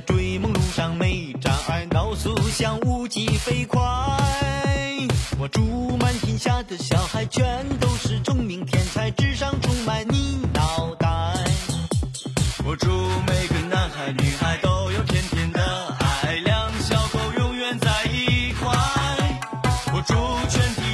追梦路上没障碍，高速像无极飞快。我祝满天下的小孩，全都是聪明天才，智商充满你脑袋。我祝每个男孩女孩都有甜甜的爱，两小口永远在一块。我祝全体。